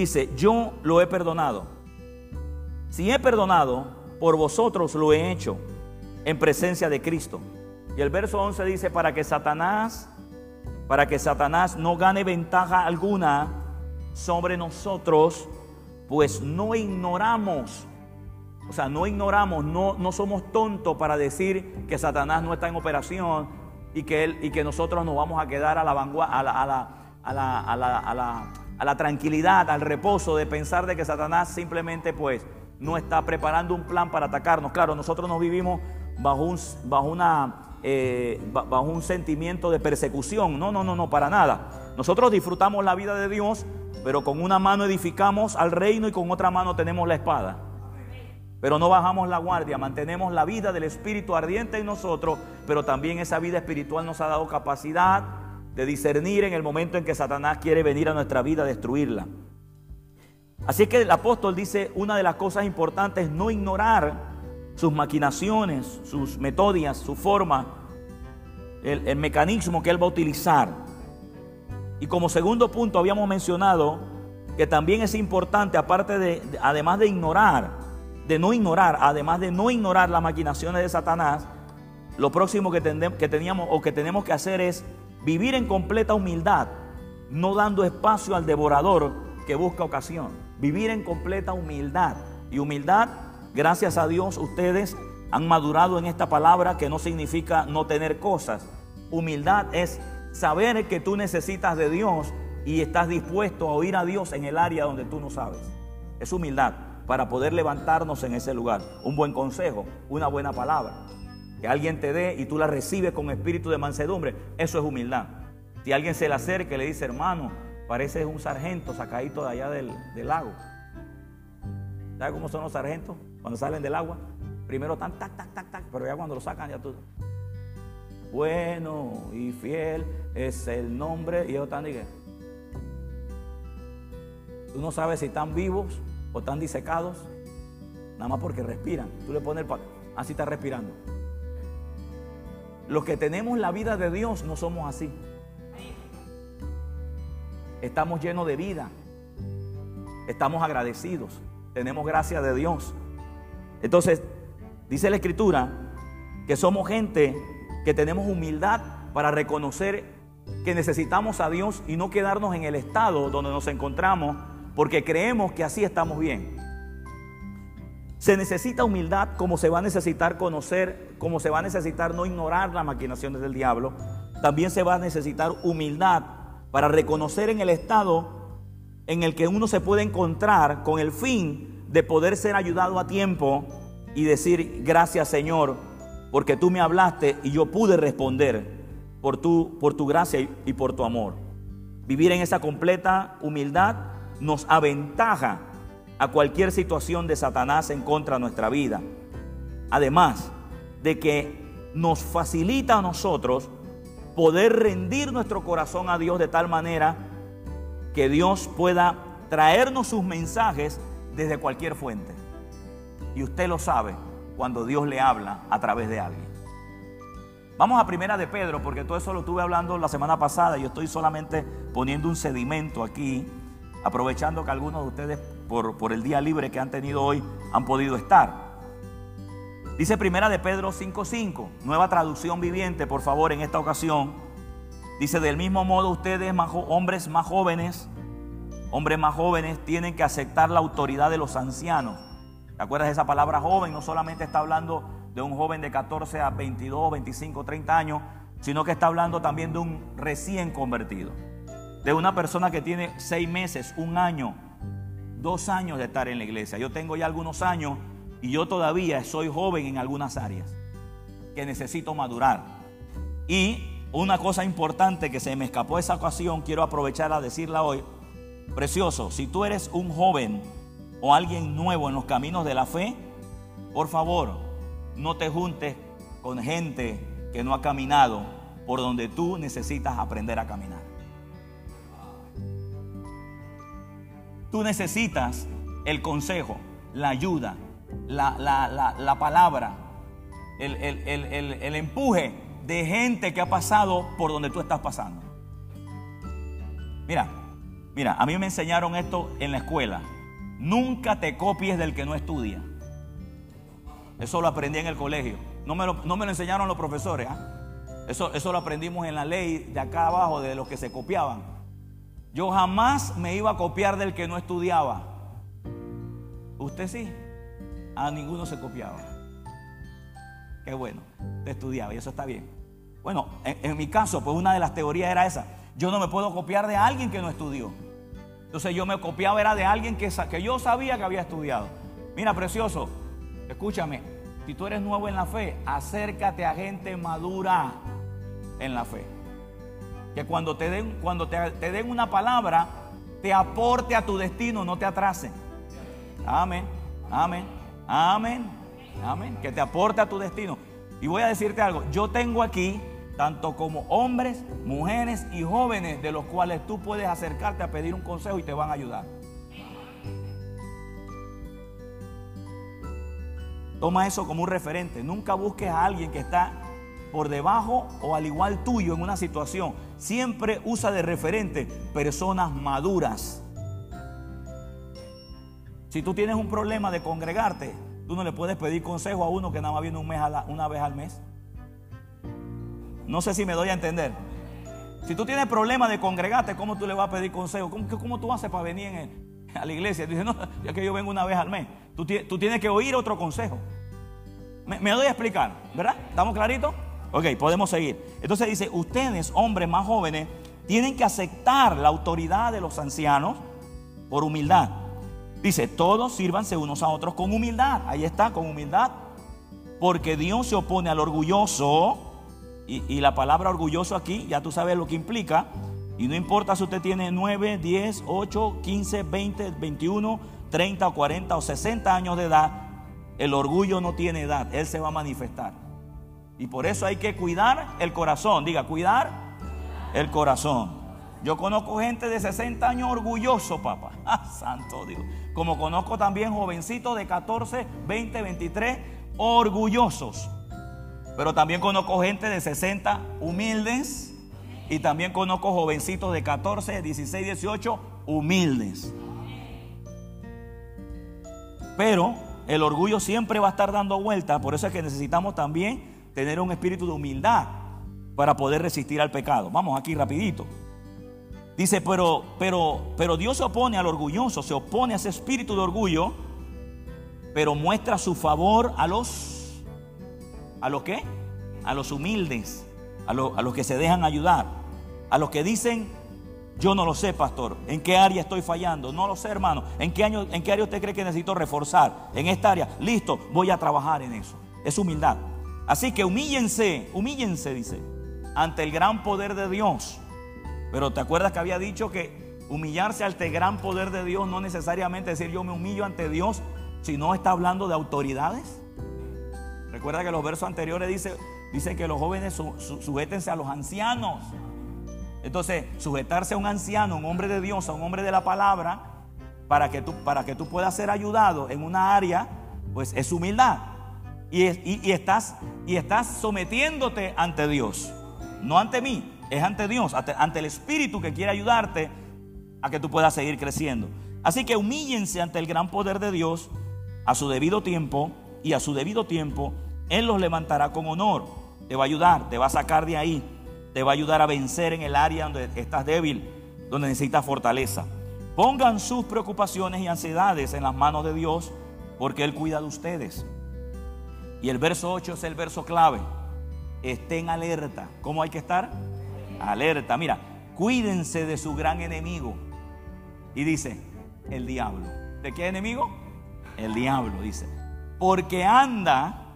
dice, yo lo he perdonado. Si he perdonado, por vosotros lo he hecho en presencia de Cristo. Y el verso 11 dice, para que Satanás, para que Satanás no gane ventaja alguna sobre nosotros, pues no ignoramos, o sea, no ignoramos, no, no somos tontos para decir que Satanás no está en operación y que, él, y que nosotros nos vamos a quedar a la, vanguardia, a la, a la, tranquilidad, al reposo de pensar de que Satanás simplemente pues no está preparando un plan para atacarnos. Claro, nosotros nos vivimos bajo un, bajo una, eh, bajo un sentimiento de persecución. No, no, no, no, para nada. Nosotros disfrutamos la vida de Dios, pero con una mano edificamos al reino y con otra mano tenemos la espada. Pero no bajamos la guardia, mantenemos la vida del Espíritu ardiente en nosotros, pero también esa vida espiritual nos ha dado capacidad de discernir en el momento en que Satanás quiere venir a nuestra vida a destruirla. Así que el apóstol dice, una de las cosas importantes es no ignorar sus maquinaciones, sus metodias, su forma, el, el mecanismo que él va a utilizar. Y como segundo punto habíamos mencionado que también es importante, aparte de, además de ignorar, de no ignorar, además de no ignorar las maquinaciones de Satanás, lo próximo que, teníamos o que tenemos que hacer es vivir en completa humildad, no dando espacio al devorador que busca ocasión. Vivir en completa humildad. Y humildad Gracias a Dios ustedes han madurado en esta palabra que no significa no tener cosas. Humildad es saber que tú necesitas de Dios y estás dispuesto a oír a Dios en el área donde tú no sabes. Es humildad para poder levantarnos en ese lugar. Un buen consejo, una buena palabra. Que alguien te dé y tú la recibes con espíritu de mansedumbre. Eso es humildad. Si alguien se le acerca y le dice, hermano, pareces un sargento sacadito de allá del, del lago. ¿Sabe cómo son los sargentos? Cuando salen del agua, primero tan tac, tac, tac, tac, pero ya cuando lo sacan ya tú. Bueno y fiel es el nombre y ellos están dije. Tú no sabes si están vivos o están disecados, nada más porque respiran. Tú le pones el así está respirando. Los que tenemos la vida de Dios no somos así. Estamos llenos de vida. Estamos agradecidos. Tenemos gracia de Dios. Entonces, dice la escritura que somos gente que tenemos humildad para reconocer que necesitamos a Dios y no quedarnos en el estado donde nos encontramos porque creemos que así estamos bien. Se necesita humildad como se va a necesitar conocer, como se va a necesitar no ignorar las maquinaciones del diablo. También se va a necesitar humildad para reconocer en el estado en el que uno se puede encontrar con el fin de poder ser ayudado a tiempo y decir gracias Señor, porque tú me hablaste y yo pude responder por tu, por tu gracia y por tu amor. Vivir en esa completa humildad nos aventaja a cualquier situación de Satanás en contra de nuestra vida. Además de que nos facilita a nosotros poder rendir nuestro corazón a Dios de tal manera que Dios pueda traernos sus mensajes desde cualquier fuente. Y usted lo sabe cuando Dios le habla a través de alguien. Vamos a primera de Pedro, porque todo eso lo estuve hablando la semana pasada. y estoy solamente poniendo un sedimento aquí, aprovechando que algunos de ustedes, por, por el día libre que han tenido hoy, han podido estar. Dice primera de Pedro 5.5, nueva traducción viviente, por favor, en esta ocasión. Dice, del mismo modo ustedes, hombres más jóvenes, hombres más jóvenes tienen que aceptar la autoridad de los ancianos. ¿Te acuerdas de esa palabra joven? No solamente está hablando de un joven de 14 a 22, 25, 30 años, sino que está hablando también de un recién convertido. De una persona que tiene seis meses, un año, dos años de estar en la iglesia. Yo tengo ya algunos años y yo todavía soy joven en algunas áreas que necesito madurar. Y una cosa importante que se me escapó esa ocasión, quiero aprovechar a decirla hoy, Precioso, si tú eres un joven o alguien nuevo en los caminos de la fe, por favor, no te juntes con gente que no ha caminado por donde tú necesitas aprender a caminar. Tú necesitas el consejo, la ayuda, la, palabra, el, el empuje de gente que ha pasado por donde tú estás pasando. Mira, Mira, a mí me enseñaron esto en la escuela. Nunca te copies del que no estudia. Eso lo aprendí en el colegio. No me lo, no me lo enseñaron los profesores. ¿ah? Eso, eso lo aprendimos en la ley de acá abajo, de los que se copiaban. Yo jamás me iba a copiar del que no estudiaba. Usted sí. A ninguno se copiaba. Qué bueno. Te estudiaba y eso está bien. Bueno, en, mi caso, pues una de las teorías era esa. Yo no me puedo copiar de alguien que no estudió. Entonces yo me copiaba era de alguien que, que yo sabía que había estudiado. Mira, precioso, escúchame. Si tú eres nuevo en la fe, acércate a gente madura en la fe. Que cuando te den, cuando te, den una palabra, te aporte a tu destino, no te atrase. Amén, amén, amén, amén. Que te aporte a tu destino. Y voy a decirte algo, yo tengo aquí tanto como hombres, mujeres y jóvenes de los cuales tú puedes acercarte a pedir un consejo y te van a ayudar. Toma eso como un referente. Nunca busques a alguien que está por debajo o al igual tuyo en una situación. Siempre usa de referente personas maduras. Si tú tienes un problema de congregarte, tú no le puedes pedir consejo a uno que nada más viene un mes una vez al mes. No sé si me doy a entender. Si tú tienes problema de congregarte, ¿cómo tú le vas a pedir consejo? ¿Cómo, cómo tú haces para venir a la iglesia? Dice, no, ya que yo vengo una vez al mes. Tú, tú tienes que oír otro consejo. Me, me, doy a explicar, ¿verdad? ¿Estamos claritos? Ok, podemos seguir. Entonces dice, ustedes, hombres más jóvenes, tienen que aceptar la autoridad de los ancianos por humildad. Dice, todos sírvanse unos a otros con humildad. Ahí está, con humildad. Porque Dios se opone al orgulloso y, la palabra orgulloso aquí, ya tú sabes lo que implica. Y no importa si usted tiene 9, 10, 8, 15, 20, 21, 30 40 o 60 años de edad, el orgullo no tiene edad, él se va a manifestar. Y por eso hay que cuidar el corazón. Diga, cuidar el corazón. Yo conozco gente de 60 años orgulloso, papá. Ah, santo Dios. Como conozco también jovencitos de 14, 20, 23 orgullosos. Pero también conozco gente de 60 humildes. Y también conozco jovencitos de 14, 16, 18 humildes. Pero el orgullo siempre va a estar dando vuelta. Por eso es que necesitamos también tener un espíritu de humildad para poder resistir al pecado. Vamos aquí rapidito. Dice, pero, pero, pero Dios se opone al orgulloso, se opone a ese espíritu de orgullo, pero muestra su favor a los ¿A los qué? A los humildes, a, los que se dejan ayudar, a los que dicen, yo no lo sé, pastor, ¿en qué área estoy fallando? No lo sé, hermano. ¿En qué, año, ¿En qué área usted cree que necesito reforzar? En esta área, listo, voy a trabajar en eso. Es humildad. Así que humíllense, humíllense, dice, ante el gran poder de Dios. Pero ¿te acuerdas que había dicho que humillarse ante el gran poder de Dios no necesariamente decir yo me humillo ante Dios, sino está hablando de autoridades? Recuerda que los versos anteriores dicen dice que los jóvenes sujétense a los ancianos. Entonces, sujetarse a un anciano, un hombre de Dios, a un hombre de la palabra, para que tú, para que tú puedas ser ayudado en una área, pues es humildad. Y, estás, y estás sometiéndote ante Dios, no ante mí, es ante Dios, ante, ante el Espíritu que quiere ayudarte a que tú puedas seguir creciendo. Así que humíllense ante el gran poder de Dios a su debido tiempo y a su debido tiempo él los levantará con honor. Te va a ayudar, te va a sacar de ahí. Te va a ayudar a vencer en el área donde estás débil, donde necesitas fortaleza. Pongan sus preocupaciones y ansiedades en las manos de Dios, porque Él cuida de ustedes. Y el verso 8 es el verso clave. Estén alerta. ¿Cómo hay que estar? Alerta. Mira, cuídense de su gran enemigo. Y dice, el diablo. ¿De qué enemigo? El diablo, dice. Porque anda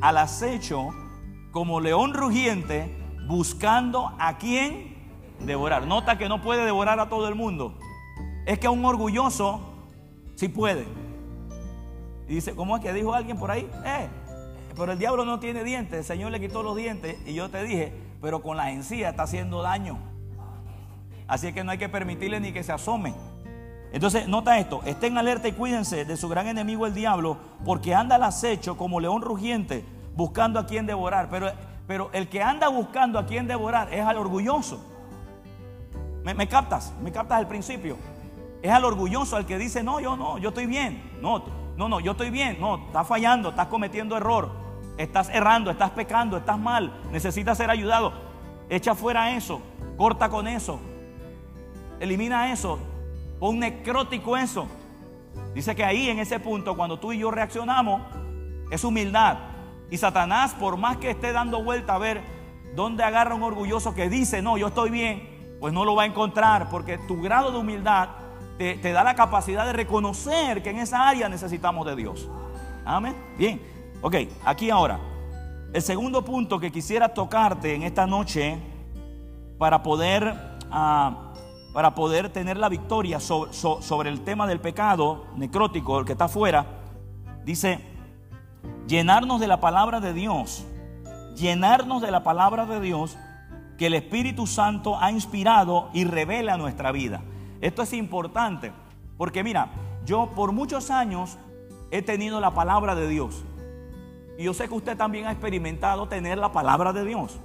al acecho como león rugiente buscando a quien devorar. Nota que no puede devorar a todo el mundo. Es que a un orgulloso sí puede. Y dice, ¿cómo es que dijo alguien por ahí? Eh, pero el diablo no tiene dientes, el Señor le quitó los dientes y yo te dije, pero con las encías está haciendo daño. Así que no hay que permitirle ni que se asome. Entonces, nota esto, estén alerta y cuídense de su gran enemigo el diablo, porque anda al acecho como león rugiente, buscando a quien devorar. Pero, pero el que anda buscando a quien devorar es al orgulloso. ¿Me, captas? ¿Me captas el principio? Es al orgulloso al que dice, no, yo no, yo estoy bien. No, no, no, yo estoy bien. No, estás fallando, estás cometiendo error. Estás errando, estás pecando, estás mal. Necesitas ser ayudado. Echa fuera eso. Corta con eso. Elimina eso. Pon necrótico eso. Dice que ahí en ese punto, cuando tú y yo reaccionamos, es humildad. Y Satanás, por más que esté dando vuelta a ver dónde agarra un orgulloso que dice, no, yo estoy bien, pues no lo va a encontrar, porque tu grado de humildad te, te da la capacidad de reconocer que en esa área necesitamos de Dios. Amén. Bien, ok, aquí ahora. El segundo punto que quisiera tocarte en esta noche para poder, ah, para poder tener la victoria sobre, el tema del pecado necrótico, el que está afuera, dice, llenarnos de la palabra de Dios, llenarnos de la palabra de Dios que el Espíritu Santo ha inspirado y revela nuestra vida. Esto es importante, porque mira, yo por muchos años he tenido la palabra de Dios. Y yo sé que usted también ha experimentado tener la palabra de Dios.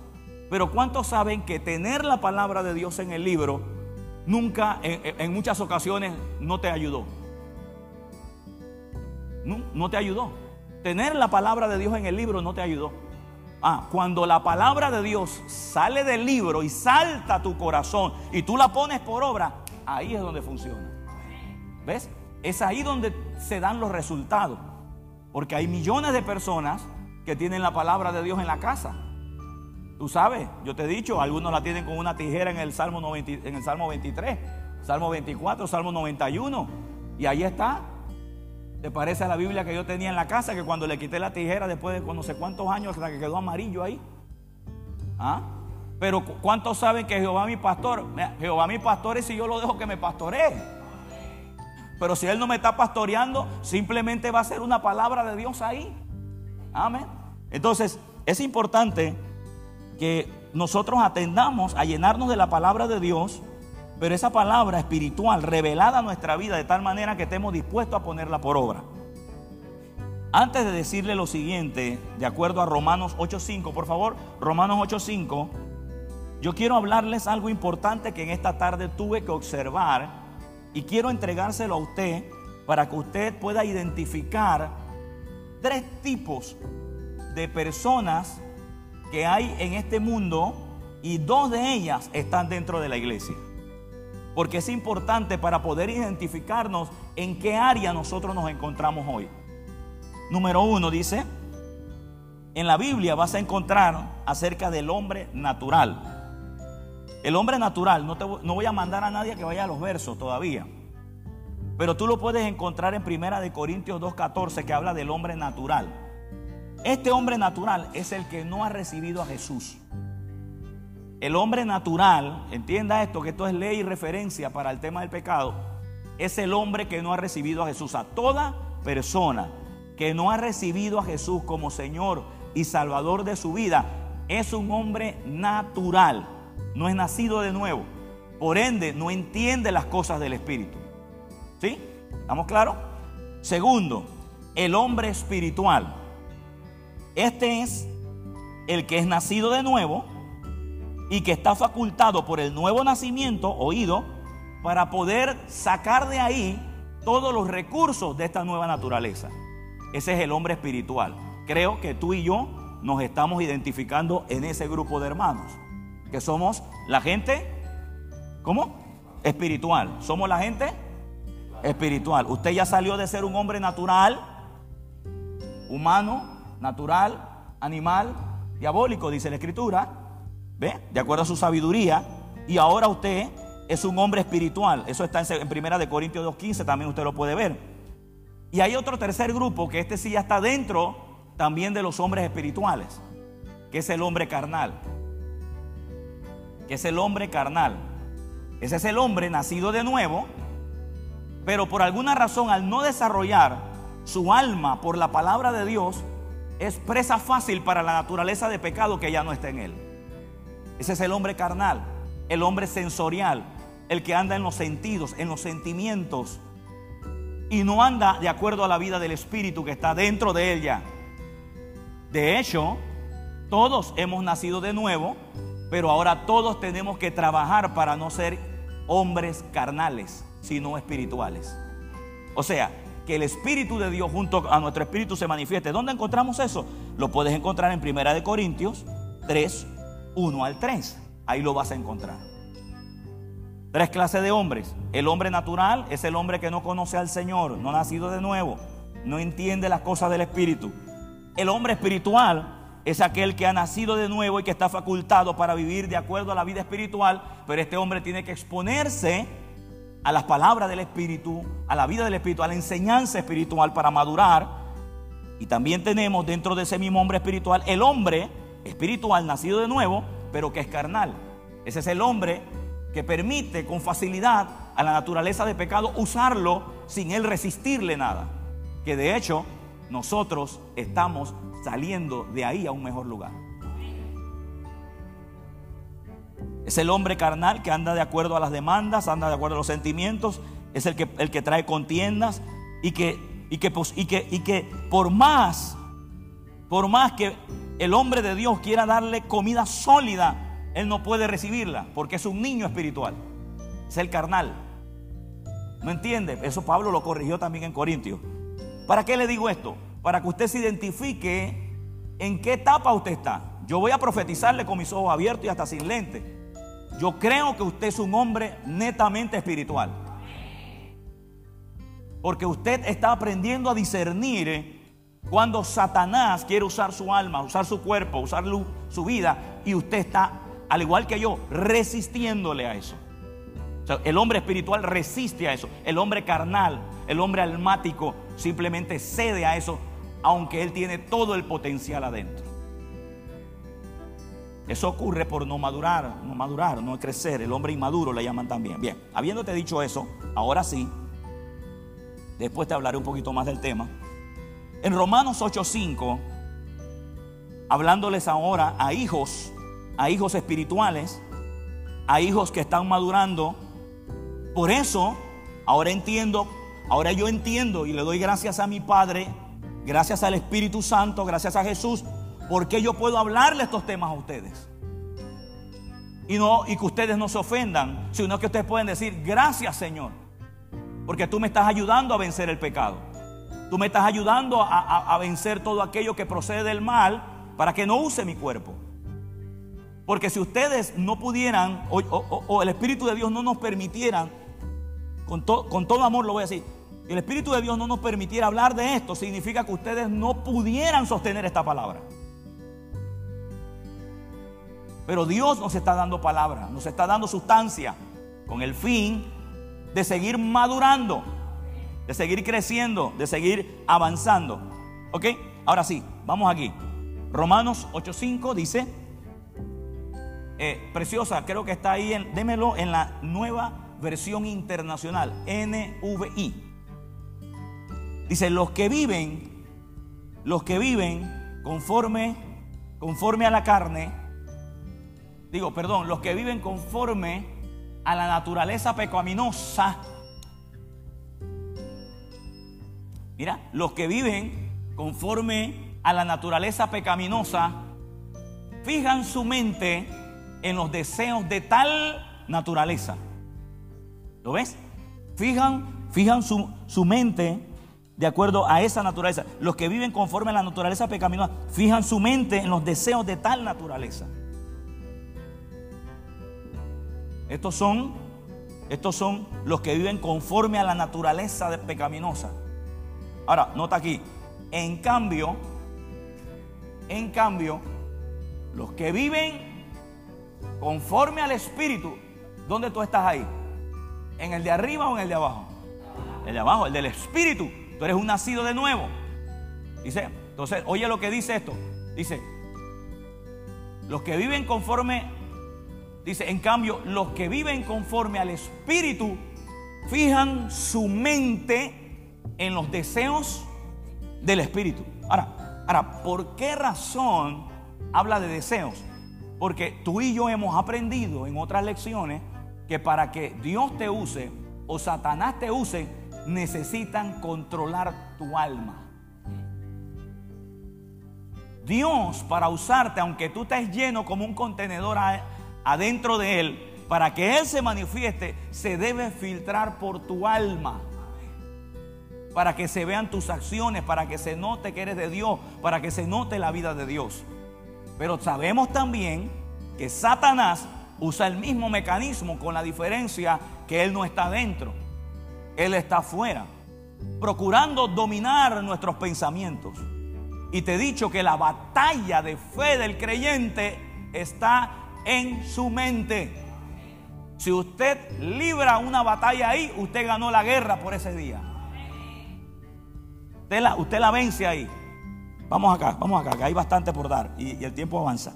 Pero ¿cuántos saben que tener la palabra de Dios en el libro nunca, en, muchas ocasiones, no te ayudó? No, no te ayudó. Tener la palabra de Dios en el libro no te ayudó. Ah, cuando la palabra de Dios sale del libro y salta a tu corazón y tú la pones por obra, ahí es donde funciona. ¿Ves? Es ahí donde se dan los resultados. Porque hay millones de personas que tienen la palabra de Dios en la casa. Tú sabes, yo te he dicho, algunos la tienen con una tijera en el Salmo, en el Salmo 23, Salmo 24, Salmo 91. Y ahí está. ¿Te parece a la Biblia que yo tenía en la casa que cuando le quité la tijera después de no sé cuántos años hasta que quedó amarillo ahí? ¿Ah? Pero ¿cuántos saben que Jehová mi pastor? Jehová mi pastor es si yo lo dejo que me pastoree. Pero si Él no me está pastoreando, simplemente va a ser una palabra de Dios ahí. Amén. Entonces, es importante que nosotros atendamos a llenarnos de la palabra de Dios pero esa palabra espiritual revelada a nuestra vida de tal manera que estemos dispuestos a ponerla por obra. Antes de decirle lo siguiente, de acuerdo a Romanos 8.5, por favor, Romanos 8.5, yo quiero hablarles algo importante que en esta tarde tuve que observar y quiero entregárselo a usted para que usted pueda identificar tres tipos de personas que hay en este mundo y dos de ellas están dentro de la iglesia porque es importante para poder identificarnos en qué área nosotros nos encontramos hoy. Número uno dice, en la Biblia vas a encontrar acerca del hombre natural. El hombre natural, no, te, no voy a mandar a nadie que vaya a los versos todavía, pero tú lo puedes encontrar en Primera de Corintios 2.14 que habla del hombre natural. Este hombre natural es el que no ha recibido a Jesús. El hombre natural, entienda esto, que esto es ley y referencia para el tema del pecado, es el hombre que no ha recibido a Jesús. A toda persona que no ha recibido a Jesús como Señor y Salvador de su vida, es un hombre natural, no es nacido de nuevo. Por ende, no entiende las cosas del Espíritu. ¿Sí? ¿Estamos claros? Segundo, el hombre espiritual. Este es el que es nacido de nuevo y que está facultado por el nuevo nacimiento, oído, para poder sacar de ahí todos los recursos de esta nueva naturaleza. Ese es el hombre espiritual. Creo que tú y yo nos estamos identificando en ese grupo de hermanos, que somos la gente, ¿cómo? Espiritual. Somos la gente espiritual. Usted ya salió de ser un hombre natural, humano, natural, animal, diabólico, dice la escritura, ¿Ve? De acuerdo a su sabiduría. Y ahora usted es un hombre espiritual. Eso está en Primera de Corintios 2.15, también usted lo puede ver. Y hay otro tercer grupo que este sí ya está dentro también de los hombres espirituales, que es el hombre carnal. Que es el hombre carnal. Ese es el hombre nacido de nuevo, pero por alguna razón al no desarrollar su alma por la palabra de Dios, es presa fácil para la naturaleza de pecado que ya no está en él. Ese es el hombre carnal, el hombre sensorial, el que anda en los sentidos, en los sentimientos. Y no anda de acuerdo a la vida del Espíritu que está dentro de ella. De hecho, todos hemos nacido de nuevo, pero ahora todos tenemos que trabajar para no ser hombres carnales, sino espirituales. O sea, que el Espíritu de Dios junto a nuestro Espíritu se manifieste. ¿Dónde encontramos eso? Lo puedes encontrar en Primera de Corintios 3, 1 al 3. Ahí lo vas a encontrar. Tres clases de hombres. El hombre natural es el hombre que no conoce al Señor, no ha nacido de nuevo, no entiende las cosas del Espíritu. El hombre espiritual es aquel que ha nacido de nuevo y que está facultado para vivir de acuerdo a la vida espiritual, pero este hombre tiene que exponerse a las palabras del Espíritu, a la vida del Espíritu, a la enseñanza espiritual para madurar. Y también tenemos dentro de ese mismo hombre espiritual el hombre espiritual nacido de nuevo, pero que es carnal. Ese es el hombre que permite con facilidad a la naturaleza de pecado usarlo sin él resistirle nada. Que de hecho nosotros estamos saliendo de ahí a un mejor lugar. Es el hombre carnal que anda de acuerdo a las demandas, anda de acuerdo a los sentimientos, es el que, el que trae contiendas y que, y, que, y, que, y que por más, por más que el hombre de Dios quiera darle comida sólida, él no puede recibirla porque es un niño espiritual, es el carnal. ¿No entiende? Eso Pablo lo corrigió también en Corintios. ¿Para qué le digo esto? Para que usted se identifique en qué etapa usted está. Yo voy a profetizarle con mis ojos abiertos y hasta sin lente. Yo creo que usted es un hombre netamente espiritual. Porque usted está aprendiendo a discernir eh, cuando Satanás quiere usar su alma, usar su cuerpo, usar su vida, y usted está, al igual que yo, resistiéndole a eso. el hombre espiritual resiste a eso. El hombre carnal, el hombre almático, simplemente cede a eso, aunque él tiene todo el potencial adentro. Eso ocurre por no madurar, no madurar, no crecer. El hombre inmaduro le llaman también. Bien, habiéndote dicho eso, ahora sí, después te hablaré un poquito más del tema. En Romanos 8:5, hablándoles ahora a hijos, a hijos espirituales, a hijos que están madurando. Por eso, ahora entiendo, ahora yo entiendo y le doy gracias a mi Padre, gracias al Espíritu Santo, gracias a Jesús ¿por qué yo puedo hablarle estos temas a ustedes? Y, no, y que ustedes no se ofendan, sino que ustedes pueden decir, gracias Señor, porque tú me estás ayudando a vencer el pecado. Tú me estás ayudando a, vencer todo aquello que procede del mal para que no use mi cuerpo. Porque si ustedes no pudieran, o, el Espíritu de Dios no nos permitieran, con todo amor lo voy a decir, el Espíritu de Dios no nos permitiera hablar de esto, significa que ustedes no pudieran sostener esta palabra. Pero Dios nos está dando palabra, nos está dando sustancia con el fin de seguir madurando, de seguir creciendo, de seguir avanzando. ¿Ok? Ahora sí, vamos aquí. Romanos 8:5 dice, eh, preciosa, creo que está ahí, en, démelo en la nueva versión internacional, NVI. Dice, los que viven, los que viven conforme, conforme a la carne, digo, perdón, los que viven conforme a la naturaleza pecaminosa. Mira, los que viven conforme a la naturaleza pecaminosa, fijan su mente en los deseos de tal naturaleza. ¿Lo ves? Fijan, fijan su, su mente de acuerdo a esa naturaleza. Los que viven conforme a la naturaleza pecaminosa, fijan su mente en los deseos de tal naturaleza. Estos son, estos son los que viven conforme a la naturaleza pecaminosa. Ahora, nota aquí. En cambio, en cambio, los que viven conforme al Espíritu, ¿dónde tú estás ahí? ¿En el de arriba o en el de abajo? El de abajo, el del Espíritu. Tú eres un nacido de nuevo. Dice, entonces, oye lo que dice esto. Dice, los que viven conforme Dice, en cambio, los que viven conforme al Espíritu fijan su mente en los deseos del Espíritu. Ahora, ahora, ¿por qué razón habla de deseos? Porque tú y yo hemos aprendido en otras lecciones que para que Dios te use o Satanás te use, necesitan controlar tu alma. Dios para usarte, aunque tú estés lleno como un contenedor adentro de Él, para que Él se manifieste, se debe filtrar por tu alma. Para que se vean tus acciones, para que se note que eres de Dios, para que se note la vida de Dios. Pero sabemos también que Satanás usa el mismo mecanismo con la diferencia que Él no está dentro, Él está afuera, procurando dominar nuestros pensamientos. Y te he dicho que la batalla de fe del creyente está en su mente. Si usted libra una batalla ahí, usted ganó la guerra por ese día. Usted la, vence ahí. Vamos acá, vamos acá, que hay bastante por dar y el tiempo avanza.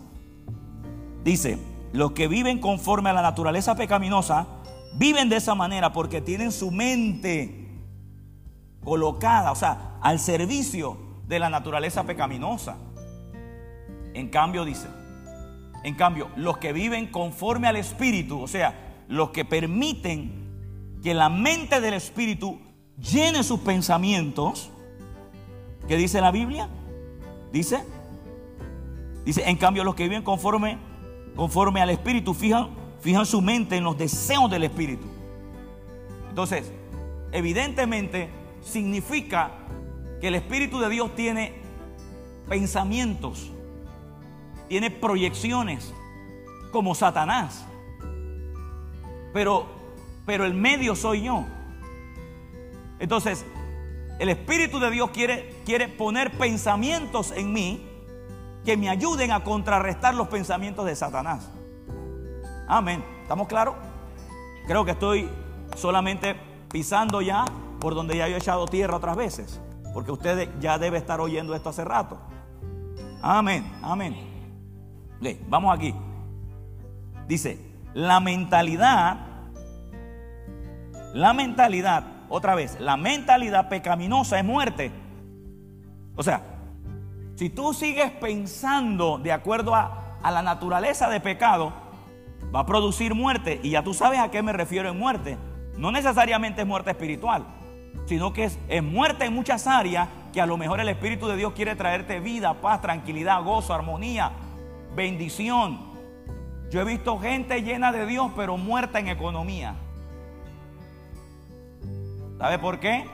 Dice, los que viven conforme a la naturaleza pecaminosa, viven de esa manera porque tienen su mente colocada, o sea, al servicio de la naturaleza pecaminosa. En cambio, dice, en cambio, los que viven conforme al Espíritu, o sea, los que permiten que la mente del Espíritu llene sus pensamientos, ¿qué dice la Biblia? Dice, dice, en cambio, los que viven conforme, conforme al Espíritu, fijan, fijan su mente en los deseos del Espíritu. Entonces, evidentemente, significa que el Espíritu de Dios tiene pensamientos, tiene proyecciones, como Satanás. Pero, pero el medio soy yo. Entonces, el Espíritu de Dios quiere, quiere poner pensamientos en mí que me ayuden a contrarrestar los pensamientos de Satanás. Amén. ¿Estamos claros? Creo que estoy solamente pisando ya por donde ya he echado tierra otras veces. Porque ustedes ya debe estar oyendo esto hace rato. Amén, amén. vamos aquí. Dice, la mentalidad, la mentalidad, otra vez, la mentalidad pecaminosa es muerte. O sea, si tú sigues pensando de acuerdo a, a la naturaleza de pecado, va a producir muerte. Y ya tú sabes a qué me refiero en muerte. No necesariamente es muerte espiritual sino que es, muerte en muchas áreas que a lo mejor el Espíritu de Dios quiere traerte vida, paz, tranquilidad, gozo, armonía, bendición. Yo he visto gente llena de Dios, pero muerta en economía. ¿Sabe por qué?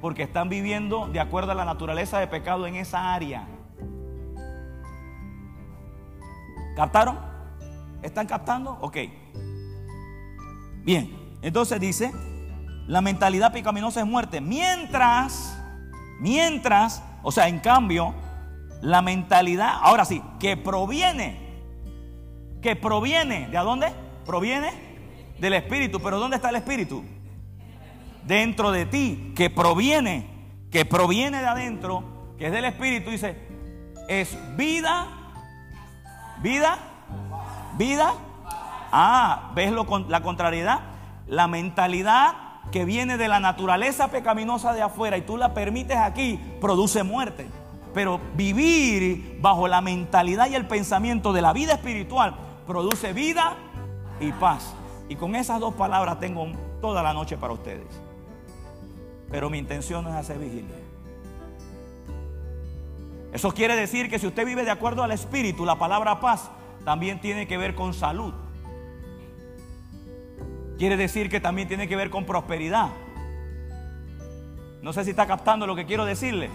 Porque están viviendo de acuerdo a la naturaleza de pecado en esa área. ¿Captaron? ¿Están captando? Ok. Bien, entonces dice, la mentalidad pecaminosa es muerte. Mientras, mientras, o sea, en cambio, la mentalidad, ahora sí, que proviene, que proviene, ¿de dónde? Proviene del Espíritu. Pero ¿dónde está el Espíritu? Dentro de ti, que proviene, que proviene de adentro, que es del Espíritu, dice, es vida, vida, vida. Ah, ¿ves lo, la contrariedad? La mentalidad que viene de la naturaleza pecaminosa de afuera y tú la permites aquí, produce muerte. Pero vivir bajo la mentalidad y el pensamiento de la vida espiritual produce vida y paz. Y con esas dos palabras tengo toda la noche para ustedes. Pero mi intención no es hacer vigilia. Eso quiere decir que si usted vive de acuerdo al Espíritu, la palabra paz también tiene que ver con salud. Quiere decir que también tiene que ver con prosperidad. No sé si está captando lo que quiero decirle.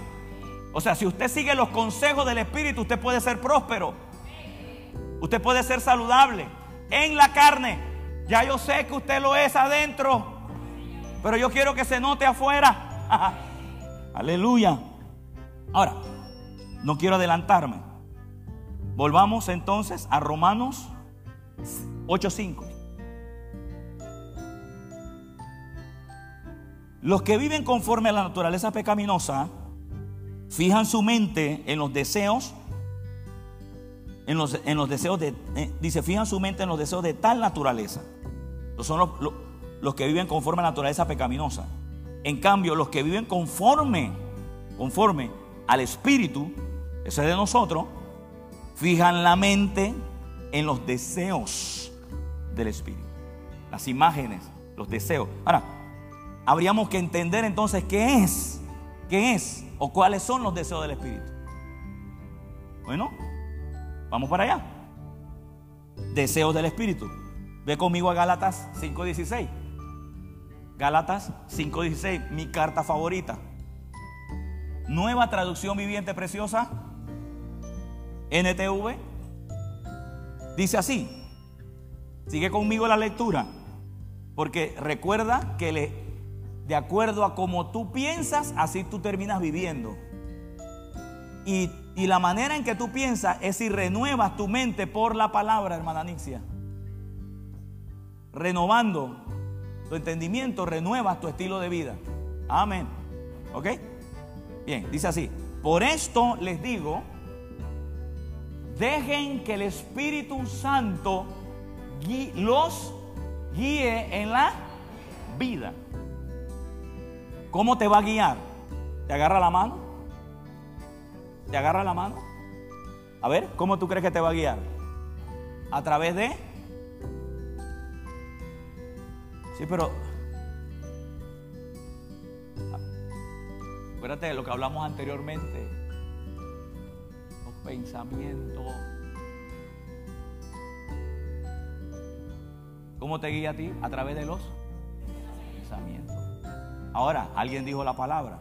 O sea, si usted sigue los consejos del Espíritu, usted puede ser próspero. Usted puede ser saludable. En la carne. Ya yo sé que usted lo es adentro. Pero yo quiero que se note afuera. Aleluya. Ahora, no quiero adelantarme. Volvamos entonces a Romanos 8.5. Los que viven conforme a la naturaleza pecaminosa fijan su mente en los deseos, en los, en los deseos de, eh, dice, fijan su mente en los deseos de tal naturaleza. son los, los, que viven conforme a la naturaleza pecaminosa. En cambio, los que viven conforme, conforme al Espíritu, ese es de nosotros, fijan la mente en los deseos del Espíritu. Las imágenes, los deseos. Ahora, habríamos que entender entonces qué es, qué es o cuáles son los deseos del Espíritu. Bueno, vamos para allá. Deseos del Espíritu. Ve conmigo a Gálatas 5.16. Gálatas 5.16, mi carta favorita. Nueva traducción viviente preciosa. NTV. Dice así. Sigue conmigo la lectura. Porque recuerda que le, de acuerdo a cómo tú piensas, así tú terminas viviendo. Y, y, la manera en que tú piensas es si renuevas tu mente por la palabra, hermana Nixia. Renovando tu entendimiento, renuevas tu estilo de vida. Amén. ¿Ok? Bien, dice así. Por esto les digo, dejen que el Espíritu Santo los guíe en la vida. ¿Cómo te va a guiar? ¿Te agarra la mano? ¿Te agarra la mano? A ver, ¿cómo tú crees que te va a guiar? A través de... Sí, pero... Acuérdate de lo que hablamos anteriormente. Pensamientos. ¿Cómo te guía a ti? A través de los pensamientos. Ahora, alguien dijo la palabra,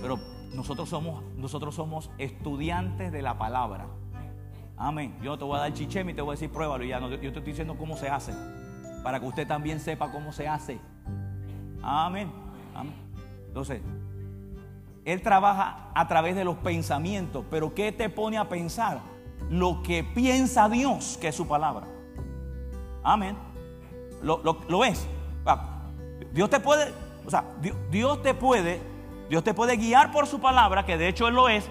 pero nosotros somos, nosotros somos estudiantes de la palabra. Amén. Yo te voy a dar chichemi te voy a decir pruébalo y ya. No, yo te estoy diciendo cómo se hace. Para que usted también sepa cómo se hace. Amén. Amén. Entonces, Él trabaja a través de los pensamientos. Pero ¿qué te pone a pensar? Lo que piensa Dios, que es su palabra. Amén. Lo, lo, lo es. Dios te puede, o sea, Dios, Dios te puede Dios te puede guiar por su palabra, que de hecho Él lo es,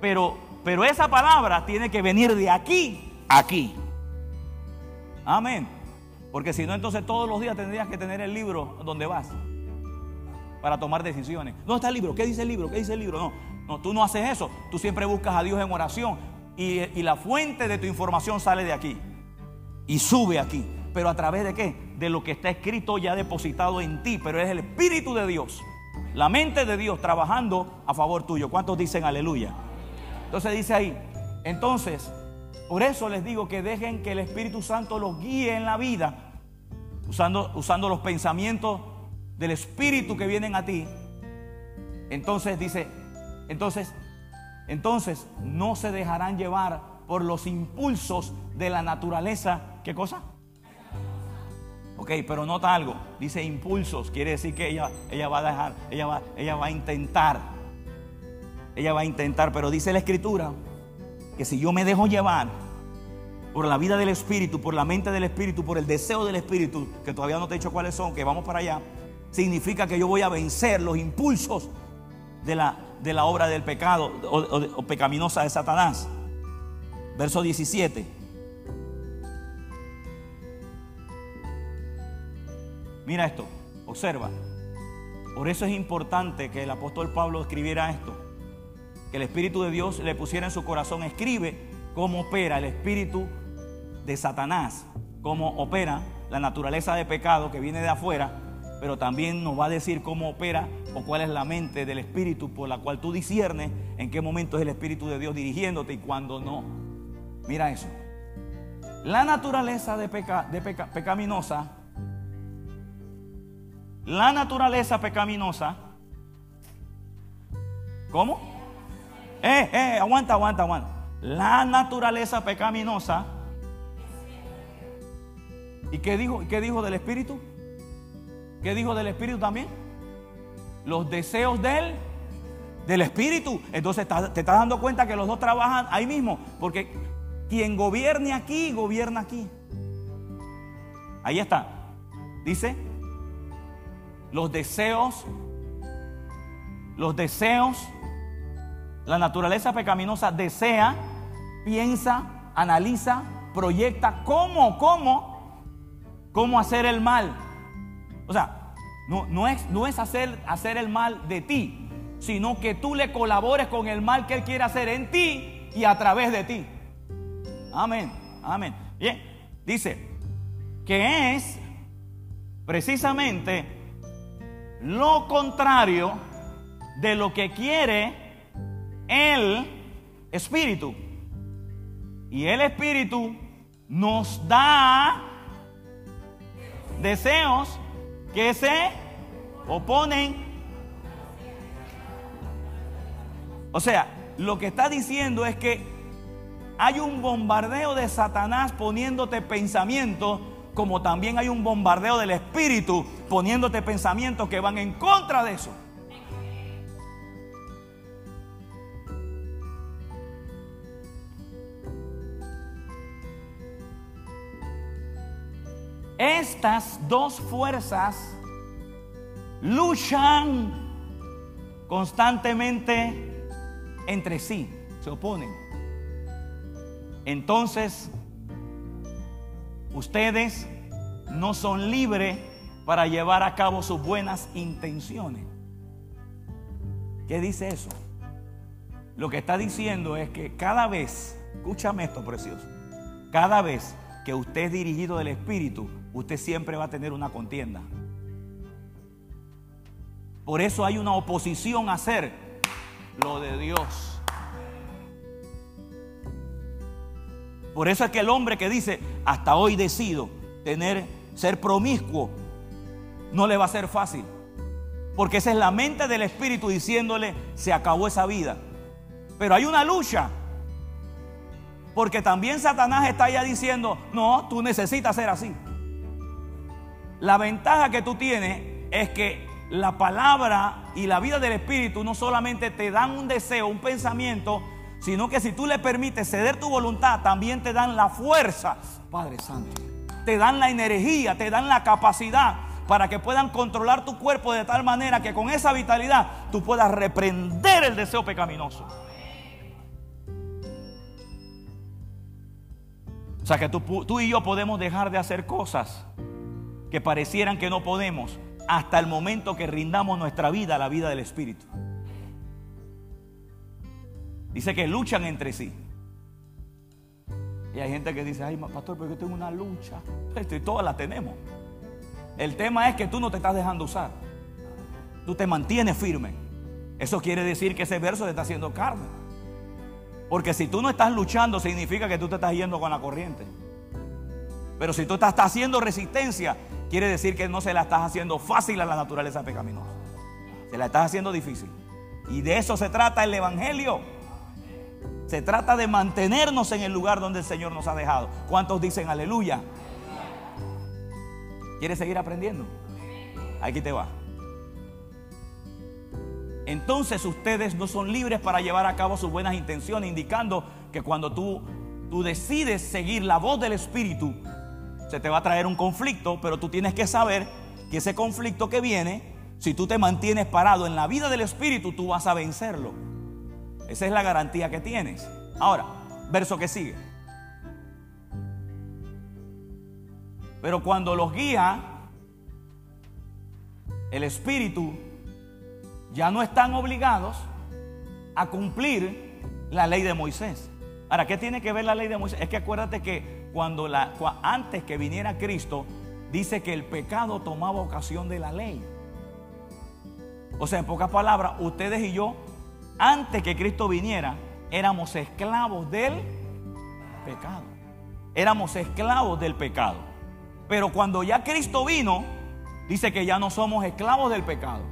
pero, pero esa palabra tiene que venir de aquí a aquí. Amén. Porque si no, entonces todos los días tendrías que tener el libro donde vas para tomar decisiones. ¿Dónde está el libro? ¿Qué dice el libro? ¿Qué dice el libro? No, no, tú no haces eso. Tú siempre buscas a Dios en oración y, y la fuente de tu información sale de aquí y sube aquí. Pero a través de qué? De lo que está escrito ya depositado en ti, pero es el Espíritu de Dios la mente de Dios trabajando a favor tuyo. ¿Cuántos dicen aleluya? Entonces dice ahí, entonces, por eso les digo que dejen que el Espíritu Santo los guíe en la vida, usando, usando los pensamientos del Espíritu que vienen a ti. Entonces dice, entonces, entonces no se dejarán llevar por los impulsos de la naturaleza. ¿Qué cosa? Ok, pero nota algo. Dice impulsos. Quiere decir que ella, ella va a dejar, ella va, ella va a intentar. Ella va a intentar, pero dice la escritura que si yo me dejo llevar por la vida del Espíritu, por la mente del Espíritu, por el deseo del Espíritu, que todavía no te he dicho cuáles son, que vamos para allá, significa que yo voy a vencer los impulsos de la, de la obra del pecado o, o pecaminosa de Satanás. Verso 17. Mira esto, observa. Por eso es importante que el apóstol Pablo escribiera esto. Que el Espíritu de Dios le pusiera en su corazón. Escribe cómo opera el Espíritu de Satanás. Cómo opera la naturaleza de pecado que viene de afuera. Pero también nos va a decir cómo opera o cuál es la mente del Espíritu por la cual tú disiernes en qué momento es el Espíritu de Dios dirigiéndote y cuándo no. Mira eso. La naturaleza de, de pecaminosa la naturaleza pecaminosa. ¿Cómo? Eh, eh, aguanta, aguanta, aguanta. La naturaleza pecaminosa. ¿Y qué dijo, qué dijo del Espíritu? ¿Qué dijo del Espíritu también? Los deseos del, del Espíritu. Entonces te estás dando cuenta que los dos trabajan ahí mismo. Porque quien gobierne aquí, gobierna aquí. Ahí está. Dice, los deseos, los deseos, la naturaleza pecaminosa desea, piensa, analiza, proyecta cómo, cómo, cómo hacer el mal. O sea, no, no, es, no es hacer, hacer el mal de ti, sino que tú le colabores con el mal que Él quiere hacer en ti y a través de ti. Amén, amén. Bien, dice que es precisamente lo contrario de lo que quiere el Espíritu. Y el Espíritu nos da deseos que se oponen. O sea, lo que está diciendo es que hay un bombardeo de Satanás poniéndote pensamientos, como también hay un bombardeo del Espíritu poniéndote pensamientos que van en contra de eso. Estas dos fuerzas luchan constantemente entre sí, se oponen. Entonces, ustedes no son libres para llevar a cabo sus buenas intenciones. ¿Qué dice eso? Lo que está diciendo es que cada vez, escúchame esto precioso, cada vez que usted es dirigido del Espíritu, usted siempre va a tener una contienda. Por eso hay una oposición a hacer lo de Dios. Por eso es que el hombre que dice, hasta hoy decido tener, ser promiscuo, no le va a ser fácil. Porque esa es la mente del Espíritu diciéndole, se acabó esa vida. Pero hay una lucha. Porque también Satanás está ya diciendo, no, tú necesitas ser así. La ventaja que tú tienes es que la palabra y la vida del Espíritu no solamente te dan un deseo, un pensamiento, sino que si tú le permites ceder tu voluntad, también te dan la fuerza, Padre Santo. Te dan la energía, te dan la capacidad para que puedan controlar tu cuerpo de tal manera que con esa vitalidad tú puedas reprender el deseo pecaminoso. O sea que tú, tú y yo podemos dejar de hacer cosas que parecieran que no podemos hasta el momento que rindamos nuestra vida a la vida del Espíritu. Dice que luchan entre sí. Y hay gente que dice, ay, pastor, pero yo tengo una lucha. Y todas la tenemos. El tema es que tú no te estás dejando usar. Tú te mantienes firme. Eso quiere decir que ese verso te está haciendo carne. Porque si tú no estás luchando, significa que tú te estás yendo con la corriente. Pero si tú estás haciendo resistencia, quiere decir que no se la estás haciendo fácil a la naturaleza pecaminosa. Se la estás haciendo difícil. Y de eso se trata el Evangelio. Se trata de mantenernos en el lugar donde el Señor nos ha dejado. ¿Cuántos dicen aleluya? ¿Quieres seguir aprendiendo? Aquí te va. Entonces ustedes no son libres para llevar a cabo sus buenas intenciones, indicando que cuando tú, tú decides seguir la voz del Espíritu, se te va a traer un conflicto, pero tú tienes que saber que ese conflicto que viene, si tú te mantienes parado en la vida del Espíritu, tú vas a vencerlo. Esa es la garantía que tienes. Ahora, verso que sigue. Pero cuando los guía el Espíritu, ya no están obligados a cumplir la ley de Moisés. Ahora, ¿qué tiene que ver la ley de Moisés? Es que acuérdate que cuando la, antes que viniera Cristo, dice que el pecado tomaba ocasión de la ley. O sea, en pocas palabras, ustedes y yo, antes que Cristo viniera, éramos esclavos del pecado. Éramos esclavos del pecado. Pero cuando ya Cristo vino, dice que ya no somos esclavos del pecado.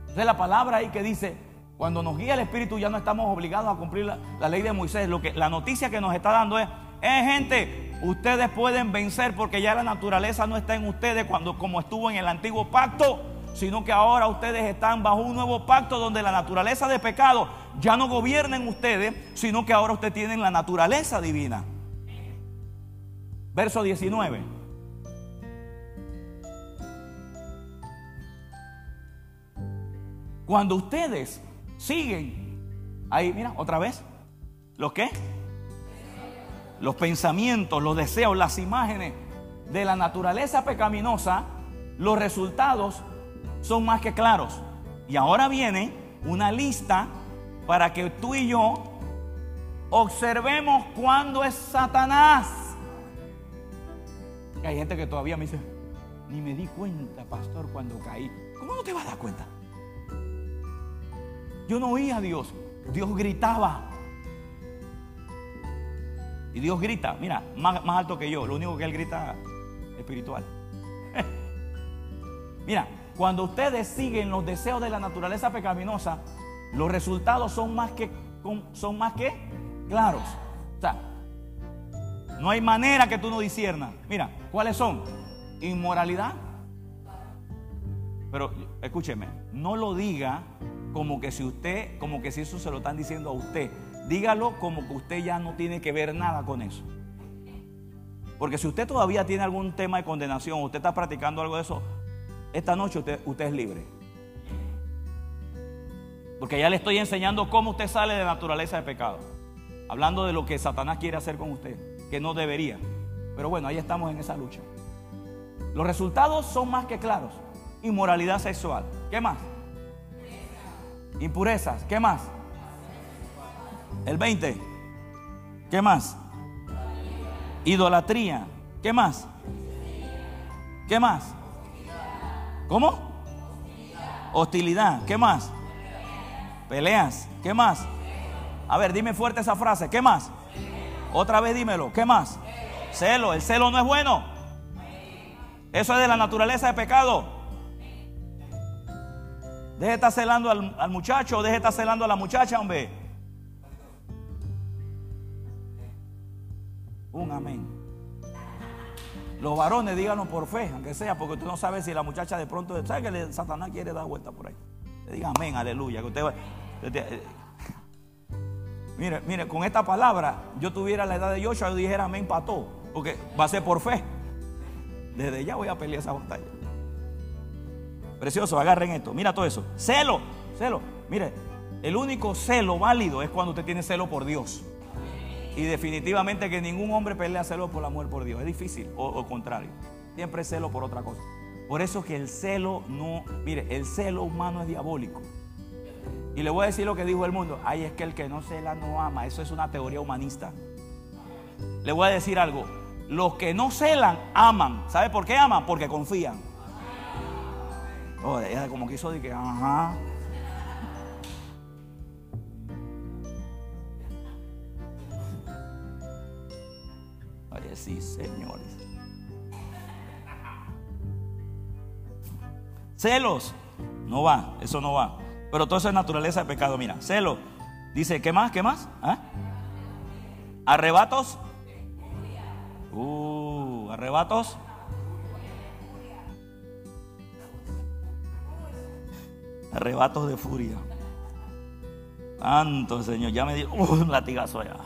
Entonces la palabra ahí que dice, cuando nos guía el Espíritu ya no estamos obligados a cumplir la, ley de Moisés. Lo que, la noticia que nos está dando es, eh gente, ustedes pueden vencer porque ya la naturaleza no está en ustedes cuando como estuvo en el antiguo pacto, sino que ahora ustedes están bajo un nuevo pacto donde la naturaleza de pecado ya no gobierna en ustedes, sino que ahora ustedes tienen la naturaleza divina. Verso 19. Cuando ustedes siguen, ahí mira, otra vez, ¿lo qué? Los pensamientos, los deseos, las imágenes de la naturaleza pecaminosa, los resultados son más que claros. Y ahora viene una lista para que tú y yo observemos cuándo es Satanás. hay gente que todavía me dice, ni me di cuenta, pastor, cuando caí. ¿Cómo no te vas a dar cuenta? Yo no oía a Dios. Dios gritaba. Y Dios grita, mira, más, alto que yo. Lo único que Él grita espiritual. Mira, cuando ustedes siguen los deseos de la naturaleza pecaminosa, los resultados son más que, son más que claros. O sea, no hay manera que tú no disiernas. Mira, ¿cuáles son? Inmoralidad. Pero escúcheme, no lo diga como que si usted, como que si eso se lo están diciendo a usted. Dígalo como que usted ya no tiene que ver nada con eso. Porque si usted todavía tiene algún tema de condenación, usted está practicando algo de eso, esta noche usted, es libre. Porque ya le estoy enseñando cómo usted sale de naturaleza de pecado. Hablando de lo que Satanás quiere hacer con usted, que no debería. Pero bueno, ahí estamos en esa lucha. Los resultados son más que claros. Inmoralidad sexual. ¿Qué más? Impurezas. ¿Qué más? El 20. ¿Qué más? Idolatría. ¿Qué más? ¿Qué más? ¿Cómo? Hostilidad. ¿Qué más? Peleas. ¿Qué más? A ver, dime fuerte esa frase. ¿Qué más? Otra vez dímelo. ¿Qué más? Celo. El celo no es bueno. Eso es de la naturaleza de pecado. Deje de estar celando al, al muchacho, deje de estar celando a la muchacha, hombre. Un amén. Los varones, díganlo por fe, aunque sea, porque tú no sabes si la muchacha de pronto, ¿sabe que Satanás quiere dar vuelta por ahí? Le diga amén, aleluya. Que usted, eh, mire, mire, con esta palabra, yo tuviera la edad de Joshua, yo dijera amén para todo, porque va a ser por fe. Desde ya voy a pelear esa batalla. Precioso, agarren esto. Mira todo eso. Celo, celo. Mire, el único celo válido es cuando usted tiene celo por Dios. Y definitivamente que ningún hombre pelea celo por la mujer por Dios. Es difícil, o, contrario. Siempre es celo por otra cosa. Por eso que el celo no, mire, el celo humano es diabólico. Y le voy a decir lo que dijo el mundo. Ay, es que el que no cela no ama. Eso es una teoría humanista. Le voy a decir algo. Los que no celan aman. ¿Sabe por qué aman? Porque confían. Como que hizo de que, ajá. Sí, señores. Celos. No va, eso no va. Pero todo eso es naturaleza de pecado. Mira, celo. Dice, ¿qué más? ¿Qué más? ¿Ah? Arrebatos. Uh, arrebatos. Arrebatos de furia. Santo Señor, ya me dio un latigazo allá.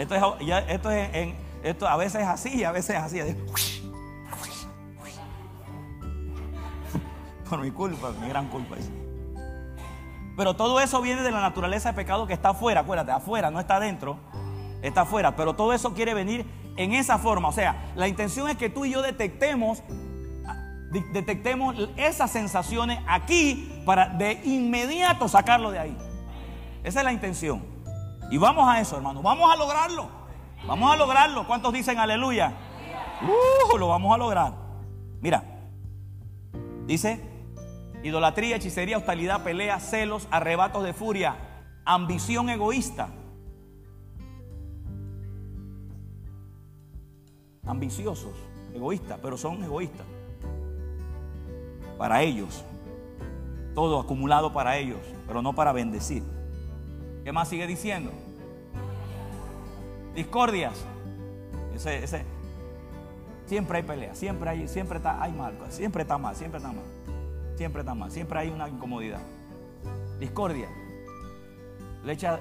Esto es, ya, esto es esto a veces es así y a veces es así. Por mi culpa, mi gran culpa. Pero todo eso viene de la naturaleza de pecado que está afuera, acuérdate, afuera, no está adentro, está afuera. Pero todo eso quiere venir en esa forma. O sea, la intención es que tú y yo detectemos detectemos esas sensaciones aquí para de inmediato sacarlo de ahí. Esa es la intención. Y vamos a eso, hermano. Vamos a lograrlo. Vamos a lograrlo. ¿Cuántos dicen aleluya? Uh, lo vamos a lograr. Mira, dice idolatría, hechicería, hostilidad, pelea, celos, arrebatos de furia, ambición egoísta. Ambiciosos, egoístas, pero son egoístas para ellos. Todo acumulado para ellos, pero no para bendecir. ¿Qué más sigue diciendo? Discordias. Ese, ese. Siempre hay pelea, siempre hay, siempre está, hay mal, siempre está mal, siempre está mal. Siempre está mal, siempre hay una incomodidad. Discordia. Le echa,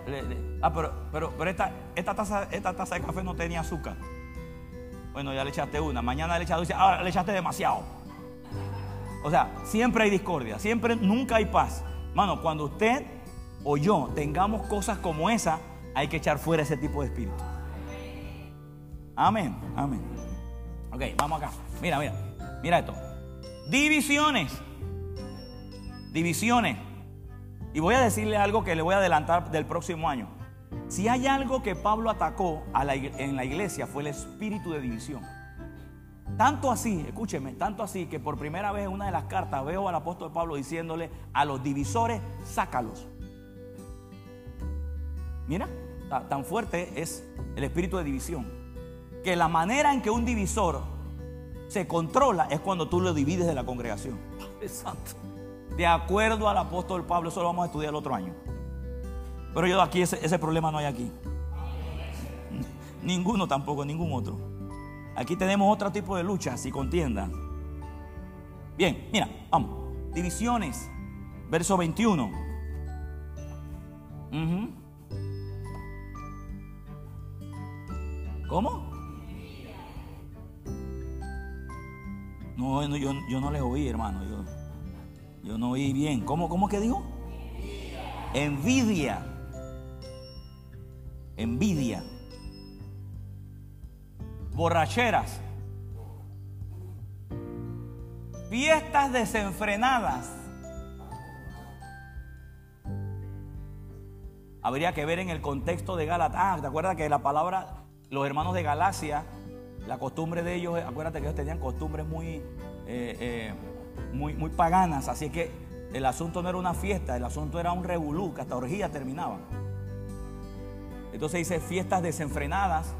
ah, pero, pero, pero esta, esta, taza, esta taza de café no tenía azúcar. Bueno, ya le echaste una. Mañana le echaste, ahora le echaste demasiado. O sea, siempre hay discordia, siempre, nunca hay paz. Mano, cuando usted o yo tengamos cosas como esa, hay que echar fuera ese tipo de espíritu. Amén, amén. Ok, vamos acá. Mira, mira, mira esto. Divisiones. Divisiones. Y voy a decirle algo que le voy a adelantar del próximo año. Si hay algo que Pablo atacó en la iglesia fue el espíritu de división. Tanto así, escúcheme, tanto así que por primera vez en una de las cartas veo al apóstol Pablo diciéndole a los divisores, sácalos. Mira, tan fuerte es el espíritu de división. Que la manera en que un divisor se controla es cuando tú lo divides de la congregación. Exacto. De acuerdo al apóstol Pablo, eso lo vamos a estudiar el otro año. Pero yo aquí ese, ese problema no hay aquí. Ninguno tampoco, ningún otro. Aquí tenemos otro tipo de luchas y contiendas. Bien, mira, vamos. Divisiones. Verso 21. ¿Cómo? No, yo, no les oí, hermano. Yo, yo no oí bien. ¿Cómo, cómo que dijo? Envidia. Envidia. Borracheras. Fiestas desenfrenadas. Habría que ver en el contexto de Gálatas. Ah, ¿te acuerdas que la palabra, los hermanos de Galacia, la costumbre de ellos, acuérdate que ellos tenían costumbres muy, eh, eh, muy, muy paganas, así que el asunto no era una fiesta, el asunto era un revolú, que hasta orgías terminaban. Entonces dice fiestas desenfrenadas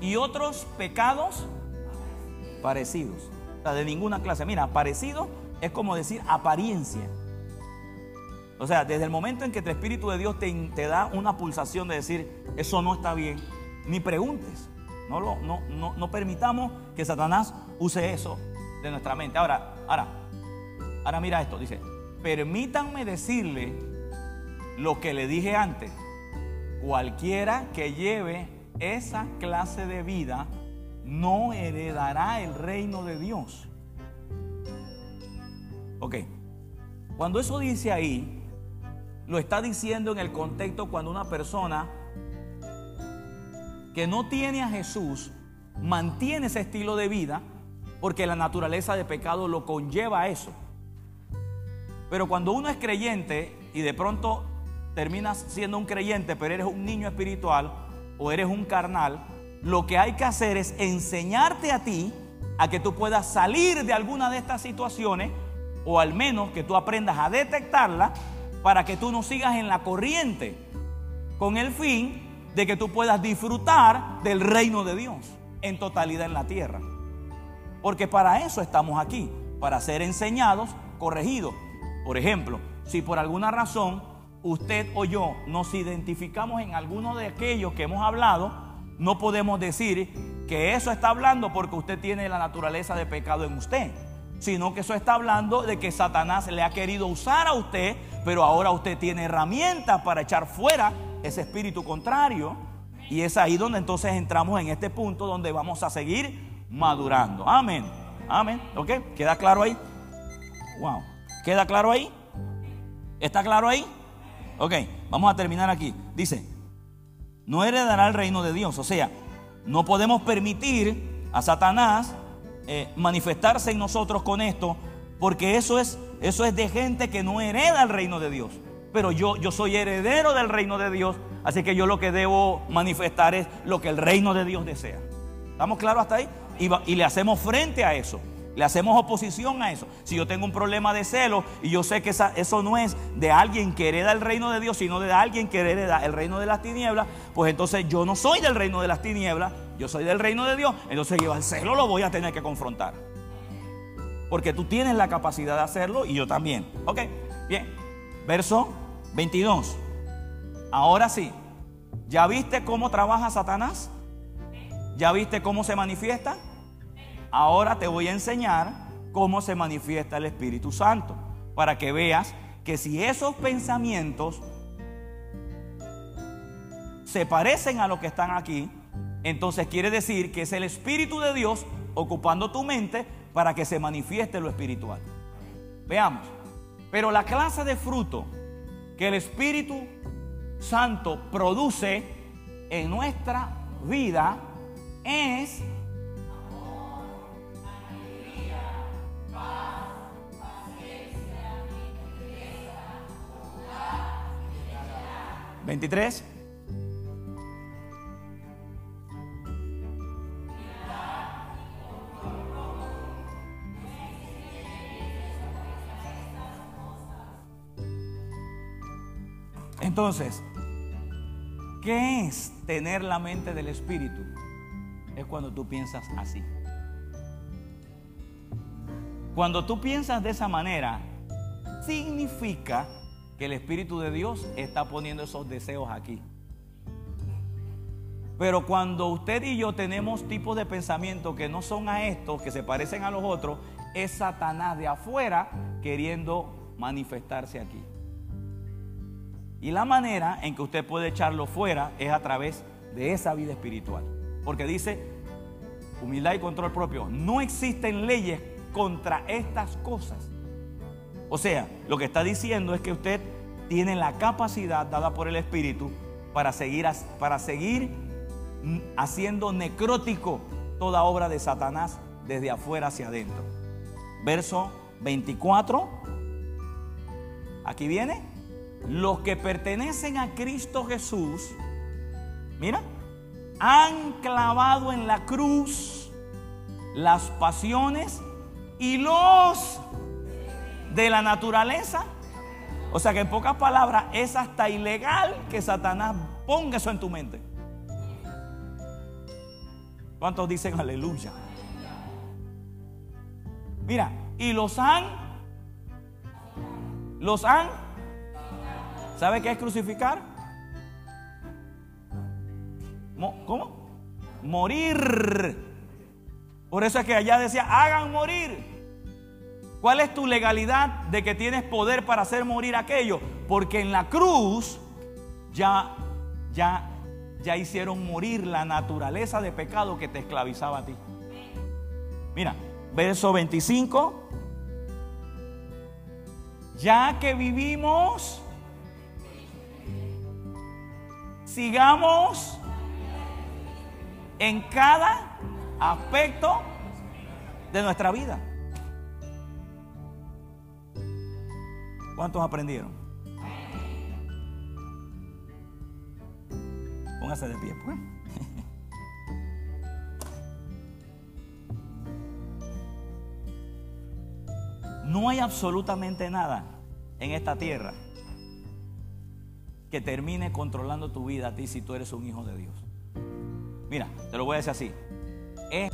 y otros pecados parecidos. O sea, de ninguna clase. Mira, parecido es como decir apariencia. O sea, desde el momento en que el Espíritu de Dios te, te da una pulsación de decir, eso no está bien, ni preguntes. No, lo, no, no, no permitamos que Satanás use eso de nuestra mente. Ahora, ahora, ahora mira esto, dice, permítanme decirle lo que le dije antes. Cualquiera que lleve esa clase de vida no heredará el reino de Dios. Ok, cuando eso dice ahí, lo está diciendo en el contexto cuando una persona que no tiene a Jesús mantiene ese estilo de vida porque la naturaleza de pecado lo conlleva a eso. Pero cuando uno es creyente y de pronto terminas siendo un creyente, pero eres un niño espiritual o eres un carnal, lo que hay que hacer es enseñarte a ti a que tú puedas salir de alguna de estas situaciones o al menos que tú aprendas a detectarla para que tú no sigas en la corriente con el fin de que tú puedas disfrutar del reino de Dios en totalidad en la tierra. Porque para eso estamos aquí, para ser enseñados, corregidos. Por ejemplo, si por alguna razón usted o yo nos identificamos en alguno de aquellos que hemos hablado, no podemos decir que eso está hablando porque usted tiene la naturaleza de pecado en usted, sino que eso está hablando de que Satanás le ha querido usar a usted, pero ahora usted tiene herramientas para echar fuera ese espíritu contrario. Y es ahí donde entonces entramos en este punto donde vamos a seguir madurando. Amén. Amén. ¿Ok? ¿Queda claro ahí? Wow. ¿Queda claro ahí? ¿Está claro ahí? Ok, vamos a terminar aquí. Dice, no heredará el reino de Dios. O sea, no podemos permitir a Satanás eh, manifestarse en nosotros con esto, porque eso es, eso es de gente que no hereda el reino de Dios. Pero yo, yo soy heredero del reino de Dios, así que yo lo que debo manifestar es lo que el reino de Dios desea. ¿Estamos claros hasta ahí? y le hacemos frente a eso. Le hacemos oposición a eso. Si yo tengo un problema de celo y yo sé que eso no es de alguien que hereda el reino de Dios, sino de alguien que hereda el reino de las tinieblas, pues entonces yo no soy del reino de las tinieblas, yo soy del reino de Dios. Entonces yo al celo lo voy a tener que confrontar. Porque tú tienes la capacidad de hacerlo y yo también. Ok, bien. Verso 22. Ahora sí, ¿ya viste cómo trabaja Satanás? ¿Ya viste cómo se manifiesta? Ahora te voy a enseñar cómo se manifiesta el Espíritu Santo, para que veas que si esos pensamientos se parecen a lo que están aquí, entonces quiere decir que es el Espíritu de Dios ocupando tu mente para que se manifieste lo espiritual. Veamos, pero la clase de fruto que el Espíritu Santo produce en nuestra vida es 23. Entonces, ¿Qué es tener la mente del Espíritu? Es cuando tú piensas así. Cuando tú piensas de esa manera, significa que el Espíritu de Dios está poniendo esos deseos aquí. Pero cuando usted y yo tenemos tipos de pensamiento que no son a estos, que se parecen a los otros, es Satanás de afuera queriendo manifestarse aquí. Y la manera en que usted puede echarlo fuera es a través de esa vida espiritual. Porque dice, humildad y control propio, no existen leyes contra estas cosas. O sea, lo que está diciendo es que usted tiene la capacidad dada por el Espíritu para seguir, para seguir haciendo necrótico toda obra de Satanás desde afuera hacia adentro. Verso 24. Aquí viene. Los que pertenecen a Cristo Jesús, mira, han clavado en la cruz las pasiones y los de la naturaleza. O sea que en pocas palabras es hasta ilegal que Satanás ponga eso en tu mente. ¿Cuántos dicen aleluya? Mira, y los han, los han, ¿sabe qué es crucificar? ¿Cómo? Morir. Por eso es que allá decía, hagan morir. ¿Cuál es tu legalidad de que tienes poder para hacer morir aquello? Porque en la cruz ya, ya, ya hicieron morir la naturaleza de pecado que te esclavizaba a ti. Mira, verso 25. Ya que vivimos, sigamos en cada aspecto de nuestra vida. ¿Cuántos aprendieron? Póngase de pie, pues. No hay absolutamente nada en esta tierra que termine controlando tu vida a ti si tú eres un hijo de Dios. Mira, te lo voy a decir así. Es